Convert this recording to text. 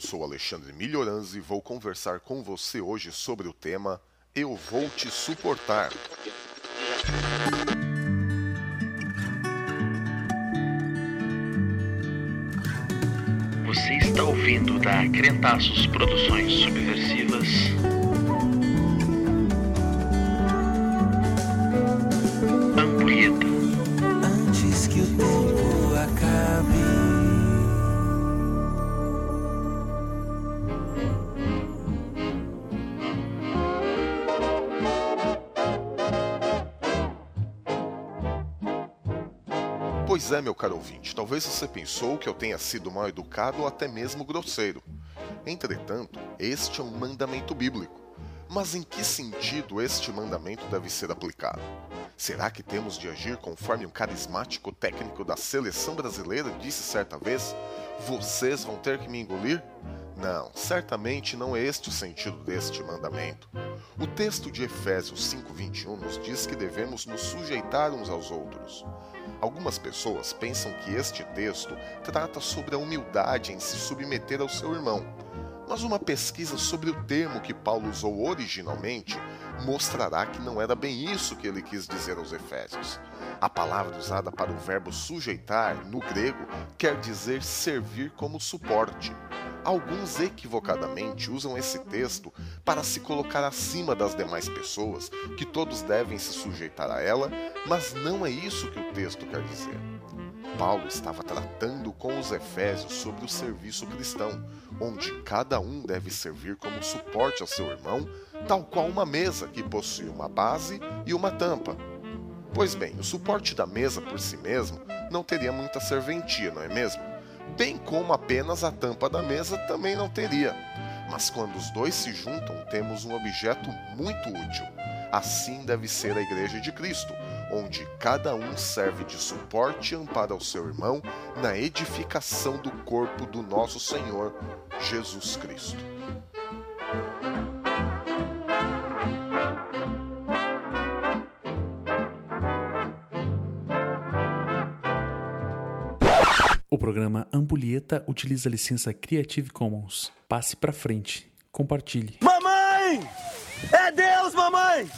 eu sou Alexandre Milhoranzi e vou conversar com você hoje sobre o tema Eu Vou Te Suportar. Você está ouvindo da Crentaços Produções Subversivas. Ampulheta. antes que o tempo acabe. Pois é, meu caro ouvinte, talvez você pensou que eu tenha sido mal educado ou até mesmo grosseiro. Entretanto, este é um mandamento bíblico. Mas em que sentido este mandamento deve ser aplicado? Será que temos de agir conforme um carismático técnico da seleção brasileira disse certa vez? Vocês vão ter que me engolir? Não, certamente não é este o sentido deste mandamento. O texto de Efésios 5:21 nos diz que devemos nos sujeitar uns aos outros. Algumas pessoas pensam que este texto trata sobre a humildade em se submeter ao seu irmão. Mas uma pesquisa sobre o termo que Paulo usou originalmente mostrará que não era bem isso que ele quis dizer aos Efésios. A palavra usada para o verbo sujeitar, no grego, quer dizer servir como suporte. Alguns equivocadamente usam esse texto para se colocar acima das demais pessoas, que todos devem se sujeitar a ela, mas não é isso que o texto quer dizer. Paulo estava tratando com os Efésios sobre o serviço cristão, onde cada um deve servir como suporte ao seu irmão, tal qual uma mesa que possui uma base e uma tampa. Pois bem, o suporte da mesa por si mesmo não teria muita serventia, não é mesmo? Bem como apenas a tampa da mesa também não teria. Mas quando os dois se juntam, temos um objeto muito útil. Assim deve ser a Igreja de Cristo, onde cada um serve de suporte e amparo ao seu irmão na edificação do corpo do nosso Senhor Jesus Cristo. Programa Ampulheta utiliza a licença Creative Commons. Passe pra frente. Compartilhe. Mamãe! É Deus, mamãe!